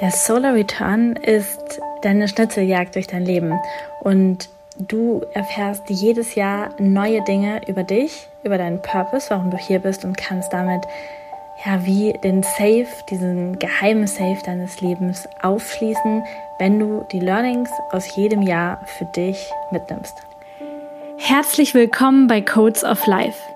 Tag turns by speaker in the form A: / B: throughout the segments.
A: Der Solar Return ist deine Schnitzeljagd durch dein Leben und du erfährst jedes Jahr neue Dinge über dich, über deinen Purpose, warum du hier bist und kannst damit ja wie den Safe, diesen geheimen Safe deines Lebens aufschließen, wenn du die Learnings aus jedem Jahr für dich mitnimmst.
B: Herzlich willkommen bei Codes of Life.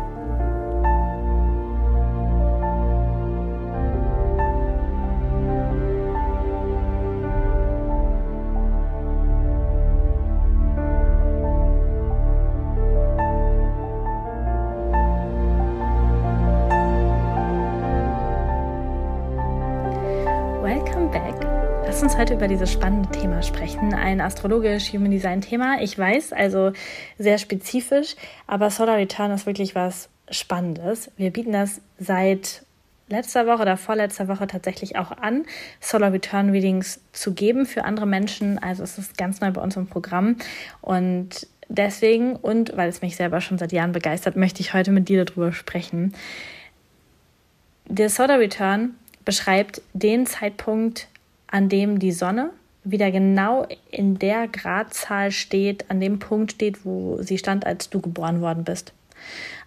A: Heute über dieses spannende Thema sprechen. Ein astrologisch Human Design Thema. Ich weiß, also sehr spezifisch, aber Solar Return ist wirklich was Spannendes. Wir bieten das seit letzter Woche oder vorletzter Woche tatsächlich auch an, Solar Return Readings zu geben für andere Menschen. Also es ist ganz neu bei uns im Programm und deswegen und weil es mich selber schon seit Jahren begeistert, möchte ich heute mit dir darüber sprechen. Der Solar Return beschreibt den Zeitpunkt, an dem die Sonne wieder genau in der Gradzahl steht, an dem Punkt steht, wo sie stand, als du geboren worden bist.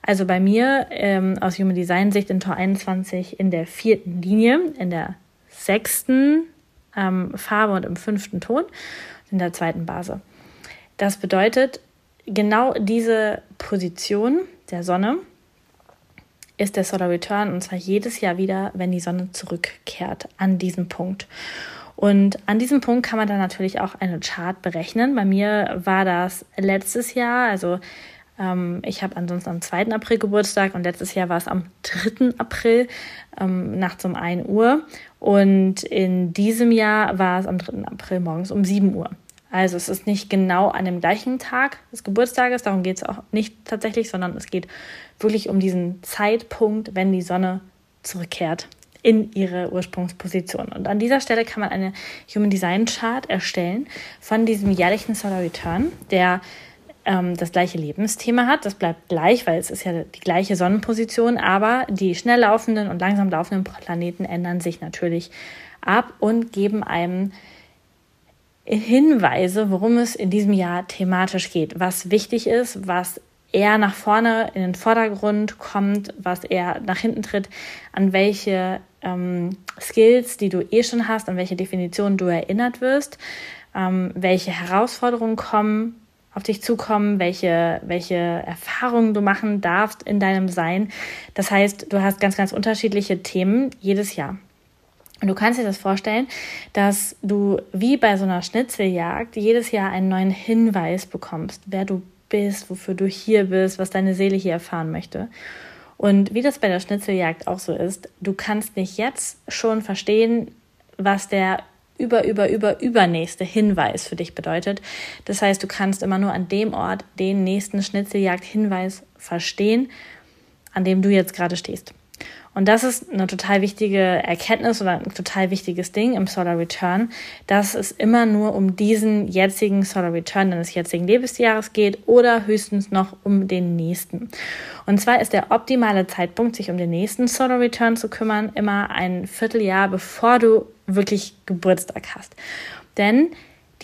A: Also bei mir ähm, aus Human Design Sicht in Tor 21 in der vierten Linie, in der sechsten ähm, Farbe und im fünften Ton, in der zweiten Base. Das bedeutet, genau diese Position der Sonne ist der Solar Return und zwar jedes Jahr wieder, wenn die Sonne zurückkehrt an diesen Punkt. Und an diesem Punkt kann man dann natürlich auch eine Chart berechnen. Bei mir war das letztes Jahr, also ähm, ich habe ansonsten am 2. April Geburtstag und letztes Jahr war es am 3. April ähm, nachts um 1 Uhr. Und in diesem Jahr war es am 3. April morgens um 7 Uhr. Also es ist nicht genau an dem gleichen Tag des Geburtstages, darum geht es auch nicht tatsächlich, sondern es geht wirklich um diesen Zeitpunkt, wenn die Sonne zurückkehrt in ihre Ursprungsposition. Und an dieser Stelle kann man eine Human Design Chart erstellen von diesem jährlichen Solar Return, der ähm, das gleiche Lebensthema hat. Das bleibt gleich, weil es ist ja die gleiche Sonnenposition, aber die schnell laufenden und langsam laufenden Planeten ändern sich natürlich ab und geben einem Hinweise, worum es in diesem Jahr thematisch geht, was wichtig ist, was eher nach vorne in den Vordergrund kommt, was eher nach hinten tritt, an welche ähm, Skills, die du eh schon hast, an welche Definitionen du erinnert wirst, ähm, welche Herausforderungen kommen, auf dich zukommen, welche, welche Erfahrungen du machen darfst in deinem Sein. Das heißt, du hast ganz, ganz unterschiedliche Themen jedes Jahr. Und du kannst dir das vorstellen, dass du wie bei so einer Schnitzeljagd jedes Jahr einen neuen Hinweis bekommst, wer du bist, wofür du hier bist, was deine Seele hier erfahren möchte. Und wie das bei der Schnitzeljagd auch so ist, du kannst nicht jetzt schon verstehen, was der über, über, über, übernächste Hinweis für dich bedeutet. Das heißt, du kannst immer nur an dem Ort den nächsten Schnitzeljagd-Hinweis verstehen, an dem du jetzt gerade stehst. Und das ist eine total wichtige Erkenntnis oder ein total wichtiges Ding im Solar Return, dass es immer nur um diesen jetzigen Solar Return deines jetzigen Lebensjahres geht oder höchstens noch um den nächsten. Und zwar ist der optimale Zeitpunkt, sich um den nächsten Solar Return zu kümmern, immer ein Vierteljahr, bevor du wirklich Geburtstag hast. Denn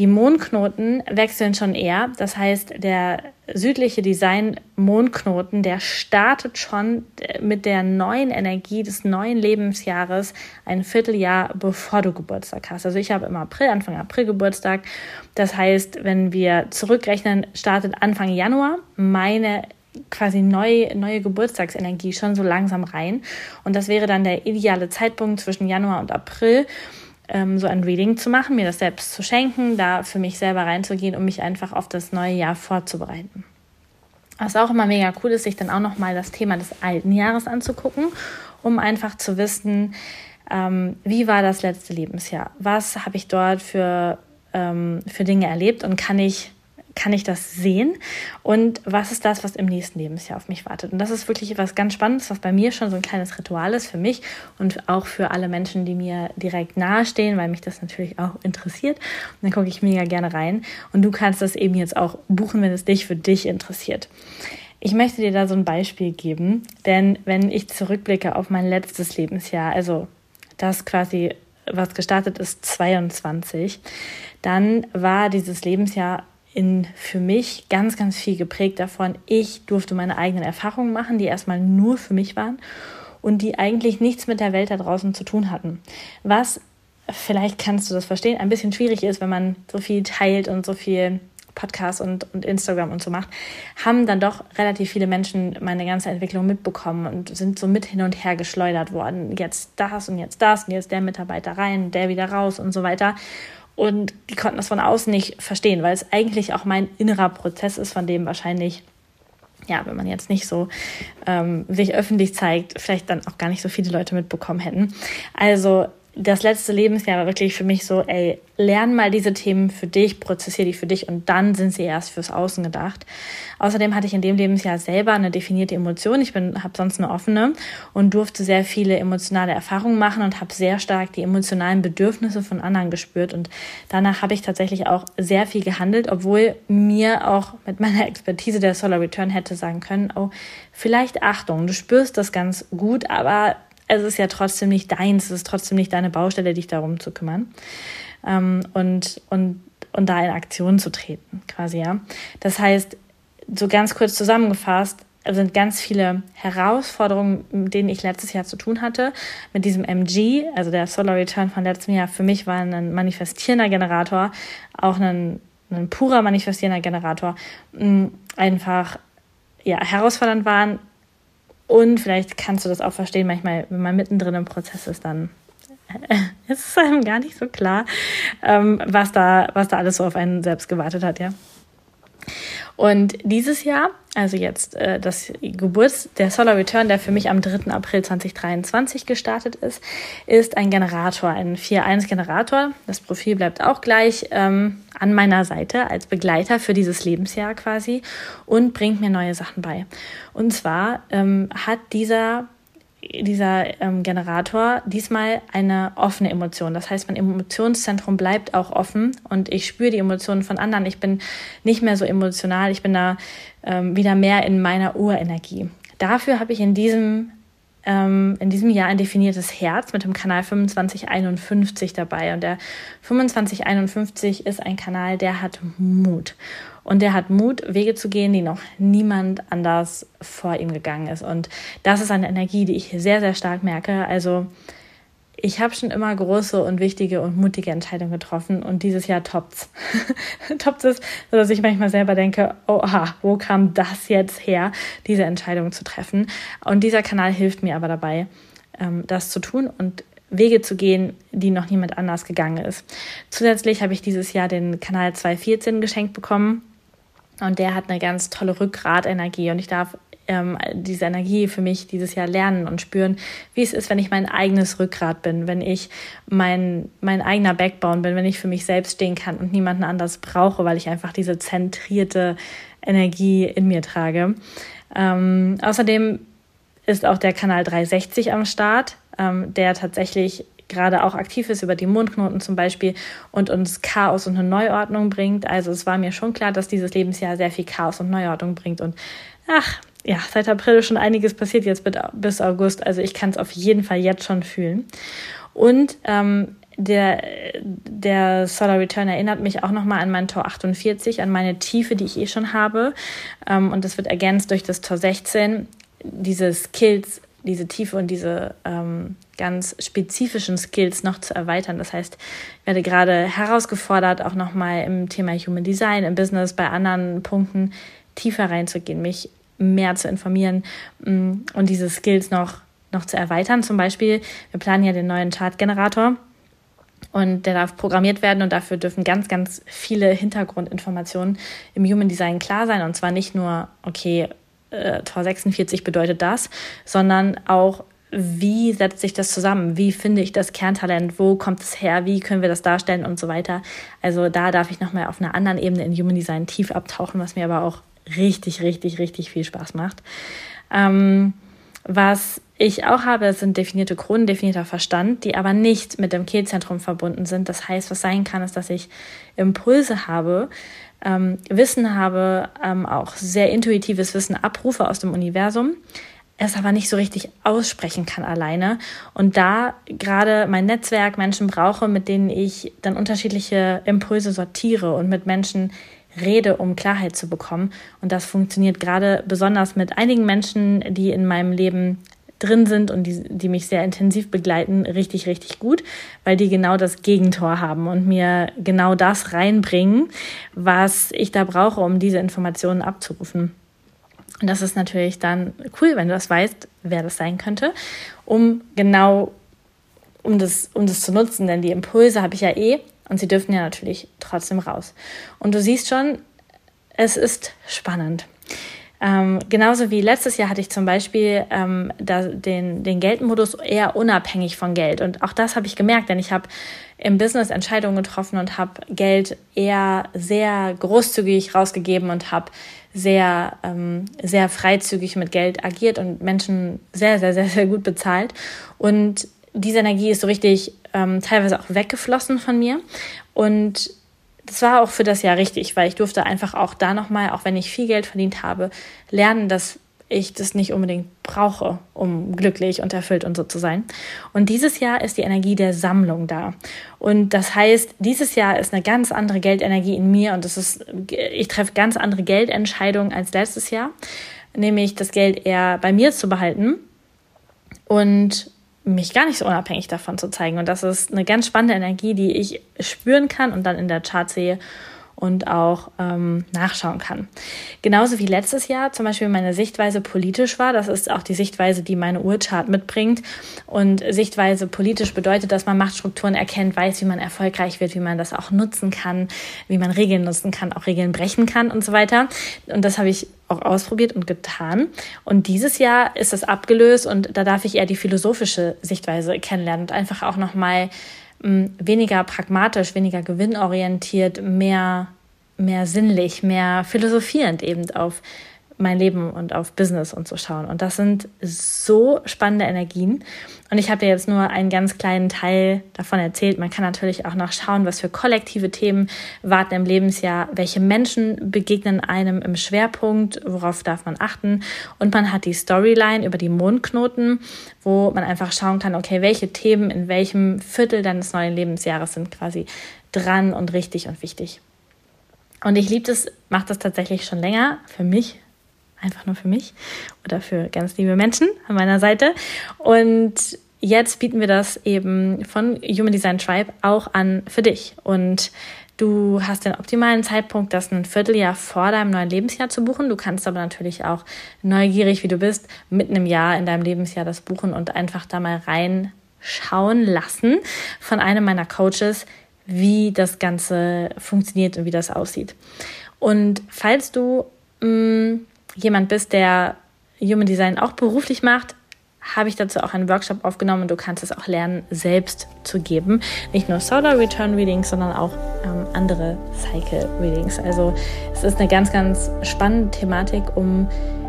A: die Mondknoten wechseln schon eher. Das heißt, der südliche Design-Mondknoten, der startet schon mit der neuen Energie des neuen Lebensjahres ein Vierteljahr bevor du Geburtstag hast. Also ich habe im April, Anfang April Geburtstag. Das heißt, wenn wir zurückrechnen, startet Anfang Januar meine quasi neue, neue Geburtstagsenergie schon so langsam rein. Und das wäre dann der ideale Zeitpunkt zwischen Januar und April ähm, so ein Reading zu machen, mir das selbst zu schenken, da für mich selber reinzugehen, um mich einfach auf das neue Jahr vorzubereiten. Was auch immer mega cool ist, sich dann auch nochmal das Thema des alten Jahres anzugucken, um einfach zu wissen, ähm, wie war das letzte Lebensjahr? Was habe ich dort für, ähm, für Dinge erlebt und kann ich kann ich das sehen und was ist das, was im nächsten Lebensjahr auf mich wartet. Und das ist wirklich etwas ganz Spannendes, was bei mir schon so ein kleines Ritual ist für mich und auch für alle Menschen, die mir direkt nahestehen, weil mich das natürlich auch interessiert. Und dann gucke ich mega gerne rein und du kannst das eben jetzt auch buchen, wenn es dich für dich interessiert. Ich möchte dir da so ein Beispiel geben, denn wenn ich zurückblicke auf mein letztes Lebensjahr, also das quasi was gestartet ist 22, dann war dieses Lebensjahr in, für mich ganz, ganz viel geprägt davon. Ich durfte meine eigenen Erfahrungen machen, die erstmal nur für mich waren und die eigentlich nichts mit der Welt da draußen zu tun hatten. Was, vielleicht kannst du das verstehen, ein bisschen schwierig ist, wenn man so viel teilt und so viel Podcast und, und Instagram und so macht, haben dann doch relativ viele Menschen meine ganze Entwicklung mitbekommen und sind so mit hin und her geschleudert worden. Jetzt das und jetzt das und jetzt der Mitarbeiter rein, der wieder raus und so weiter. Und die konnten das von außen nicht verstehen, weil es eigentlich auch mein innerer Prozess ist, von dem wahrscheinlich, ja, wenn man jetzt nicht so ähm, sich öffentlich zeigt, vielleicht dann auch gar nicht so viele Leute mitbekommen hätten. Also das letzte Lebensjahr war wirklich für mich so, ey, lern mal diese Themen für dich, prozessiere die für dich und dann sind sie erst fürs Außen gedacht. Außerdem hatte ich in dem Lebensjahr selber eine definierte Emotion. Ich bin, habe sonst eine offene und durfte sehr viele emotionale Erfahrungen machen und habe sehr stark die emotionalen Bedürfnisse von anderen gespürt. Und danach habe ich tatsächlich auch sehr viel gehandelt, obwohl mir auch mit meiner Expertise der Solar Return hätte sagen können, oh, vielleicht Achtung, du spürst das ganz gut, aber es ist ja trotzdem nicht deins, es ist trotzdem nicht deine Baustelle, dich darum zu kümmern ähm, und, und, und da in Aktion zu treten, quasi, ja. Das heißt, so ganz kurz zusammengefasst, sind ganz viele Herausforderungen, mit denen ich letztes Jahr zu tun hatte. Mit diesem MG, also der Solar Return von letztem Jahr, für mich war ein manifestierender Generator, auch ein, ein purer manifestierender Generator, einfach ja, herausfordernd waren, und vielleicht kannst du das auch verstehen, manchmal, wenn man mittendrin im Prozess ist, dann ist es einem gar nicht so klar, ähm, was, da, was da alles so auf einen selbst gewartet hat, ja. Und dieses Jahr, also jetzt äh, das Geburts, der Solar Return, der für mich am 3. April 2023 gestartet ist, ist ein Generator, ein 4.1-Generator. Das Profil bleibt auch gleich ähm, an meiner Seite als Begleiter für dieses Lebensjahr quasi und bringt mir neue Sachen bei. Und zwar ähm, hat dieser dieser ähm, Generator diesmal eine offene Emotion. Das heißt, mein Emotionszentrum bleibt auch offen und ich spüre die Emotionen von anderen. Ich bin nicht mehr so emotional, ich bin da ähm, wieder mehr in meiner Urenergie. Dafür habe ich in diesem ähm, in diesem Jahr ein definiertes Herz mit dem Kanal 2551 dabei. Und der 2551 ist ein Kanal, der hat Mut. Und der hat Mut, Wege zu gehen, die noch niemand anders vor ihm gegangen ist. Und das ist eine Energie, die ich sehr, sehr stark merke. Also ich habe schon immer große und wichtige und mutige Entscheidungen getroffen und dieses Jahr toppt's. toppt's es, sodass ich manchmal selber denke, oha, wo kam das jetzt her, diese Entscheidung zu treffen? Und dieser Kanal hilft mir aber dabei, ähm, das zu tun und Wege zu gehen, die noch niemand anders gegangen ist. Zusätzlich habe ich dieses Jahr den Kanal 214 geschenkt bekommen und der hat eine ganz tolle Rückgratenergie und ich darf ähm, diese Energie für mich dieses Jahr lernen und spüren, wie es ist, wenn ich mein eigenes Rückgrat bin, wenn ich mein, mein eigener Backbone bin, wenn ich für mich selbst stehen kann und niemanden anders brauche, weil ich einfach diese zentrierte Energie in mir trage. Ähm, außerdem ist auch der Kanal 360 am Start, ähm, der tatsächlich gerade auch aktiv ist über die Mondknoten zum Beispiel und uns Chaos und eine Neuordnung bringt. Also es war mir schon klar, dass dieses Lebensjahr sehr viel Chaos und Neuordnung bringt. Und ach, ja, seit April schon einiges passiert jetzt bis August. Also ich kann es auf jeden Fall jetzt schon fühlen. Und ähm, der, der Solar Return erinnert mich auch nochmal an mein Tor 48, an meine Tiefe, die ich eh schon habe. Ähm, und das wird ergänzt durch das Tor 16. Diese Skills diese Tiefe und diese ähm, ganz spezifischen Skills noch zu erweitern. Das heißt, ich werde gerade herausgefordert, auch nochmal im Thema Human Design, im Business, bei anderen Punkten tiefer reinzugehen, mich mehr zu informieren mm, und diese Skills noch, noch zu erweitern. Zum Beispiel, wir planen ja den neuen Chartgenerator. Und der darf programmiert werden und dafür dürfen ganz, ganz viele Hintergrundinformationen im Human Design klar sein. Und zwar nicht nur, okay, äh, Tor 46 bedeutet das, sondern auch wie setzt sich das zusammen? Wie finde ich das Kerntalent? Wo kommt es her? Wie können wir das darstellen und so weiter? Also da darf ich nochmal auf einer anderen Ebene in Human Design tief abtauchen, was mir aber auch richtig, richtig, richtig viel Spaß macht. Ähm, was ich auch habe, sind definierte Kronen, definierter Verstand, die aber nicht mit dem Kehlzentrum verbunden sind. Das heißt, was sein kann, ist, dass ich Impulse habe, ähm, Wissen habe, ähm, auch sehr intuitives Wissen abrufe aus dem Universum, es aber nicht so richtig aussprechen kann alleine. Und da gerade mein Netzwerk Menschen brauche, mit denen ich dann unterschiedliche Impulse sortiere und mit Menschen rede, um Klarheit zu bekommen. Und das funktioniert gerade besonders mit einigen Menschen, die in meinem Leben drin sind und die, die mich sehr intensiv begleiten, richtig, richtig gut, weil die genau das Gegentor haben und mir genau das reinbringen, was ich da brauche, um diese Informationen abzurufen. Und das ist natürlich dann cool, wenn du das weißt, wer das sein könnte, um genau um das, um das zu nutzen, denn die Impulse habe ich ja eh und sie dürfen ja natürlich trotzdem raus. Und du siehst schon, es ist spannend. Ähm, genauso wie letztes Jahr hatte ich zum Beispiel ähm, da, den, den Geldmodus eher unabhängig von Geld. Und auch das habe ich gemerkt, denn ich habe im Business Entscheidungen getroffen und habe Geld eher sehr großzügig rausgegeben und habe sehr, ähm, sehr freizügig mit Geld agiert und Menschen sehr, sehr, sehr, sehr gut bezahlt. Und diese Energie ist so richtig ähm, teilweise auch weggeflossen von mir. Und das war auch für das Jahr richtig, weil ich durfte einfach auch da nochmal, auch wenn ich viel Geld verdient habe, lernen, dass ich das nicht unbedingt brauche, um glücklich und erfüllt und so zu sein. Und dieses Jahr ist die Energie der Sammlung da. Und das heißt, dieses Jahr ist eine ganz andere Geldenergie in mir und das ist, ich treffe ganz andere Geldentscheidungen als letztes Jahr, nämlich das Geld eher bei mir zu behalten und mich gar nicht so unabhängig davon zu zeigen. Und das ist eine ganz spannende Energie, die ich spüren kann und dann in der Chart sehe und auch ähm, nachschauen kann. Genauso wie letztes Jahr zum Beispiel meine Sichtweise politisch war. Das ist auch die Sichtweise, die meine Urchart mitbringt. Und Sichtweise politisch bedeutet, dass man Machtstrukturen erkennt, weiß, wie man erfolgreich wird, wie man das auch nutzen kann, wie man Regeln nutzen kann, auch Regeln brechen kann und so weiter. Und das habe ich auch ausprobiert und getan. Und dieses Jahr ist das abgelöst und da darf ich eher die philosophische Sichtweise kennenlernen und einfach auch nochmal weniger pragmatisch, weniger gewinnorientiert, mehr, mehr sinnlich, mehr philosophierend eben auf mein Leben und auf Business und so schauen. Und das sind so spannende Energien. Und ich habe dir jetzt nur einen ganz kleinen Teil davon erzählt. Man kann natürlich auch noch schauen, was für kollektive Themen warten im Lebensjahr, welche Menschen begegnen einem im Schwerpunkt, worauf darf man achten. Und man hat die Storyline über die Mondknoten, wo man einfach schauen kann, okay, welche Themen in welchem Viertel deines neuen Lebensjahres sind quasi dran und richtig und wichtig. Und ich liebe das, mache das tatsächlich schon länger für mich einfach nur für mich oder für ganz liebe Menschen an meiner Seite. Und jetzt bieten wir das eben von Human Design Tribe auch an für dich. Und Du hast den optimalen Zeitpunkt, das ein Vierteljahr vor deinem neuen Lebensjahr zu buchen. Du kannst aber natürlich auch neugierig, wie du bist, mitten im Jahr in deinem Lebensjahr das buchen und einfach da mal reinschauen lassen von einem meiner Coaches, wie das Ganze funktioniert und wie das aussieht. Und falls du mh, mm, jemand bist, der Human Design auch beruflich macht, habe ich dazu auch einen Workshop aufgenommen und du kannst es auch lernen, selbst zu geben. Nicht nur Solar Return Readings, sondern auch ähm, andere Cycle Readings. Also es ist eine ganz, ganz spannende Thematik, um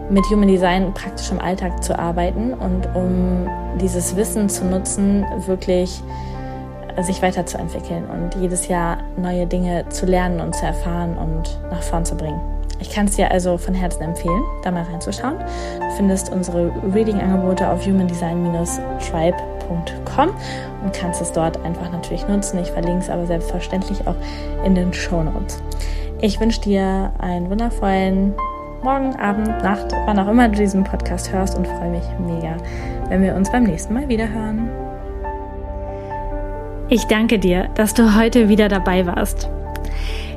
A: mit Human Design praktisch im Alltag zu arbeiten und um dieses Wissen zu nutzen, wirklich äh, sich weiterzuentwickeln und jedes Jahr neue Dinge zu lernen und zu erfahren und nach vorn zu bringen. Ich kann es dir also von Herzen empfehlen, da mal reinzuschauen. Du findest unsere Reading-Angebote auf humandesign-tribe.com und kannst es dort einfach natürlich nutzen. Ich verlinke es aber selbstverständlich auch in den Show Notes. Ich wünsche dir einen wundervollen Morgen, Abend, Nacht, wann auch immer du diesen Podcast hörst und freue mich mega, wenn wir uns beim nächsten Mal wieder hören.
B: Ich danke dir, dass du heute wieder dabei warst.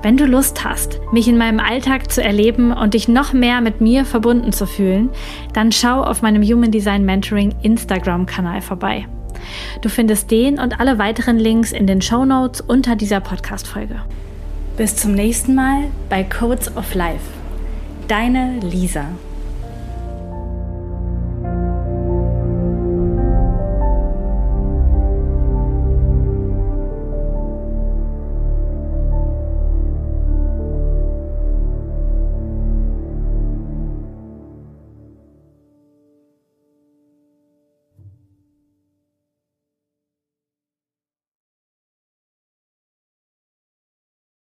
B: Wenn du Lust hast, mich in meinem Alltag zu erleben und dich noch mehr mit mir verbunden zu fühlen, dann schau auf meinem Human Design Mentoring Instagram-Kanal vorbei. Du findest den und alle weiteren Links in den Show Notes unter dieser Podcast-Folge. Bis zum nächsten Mal bei Codes of Life. Deine Lisa.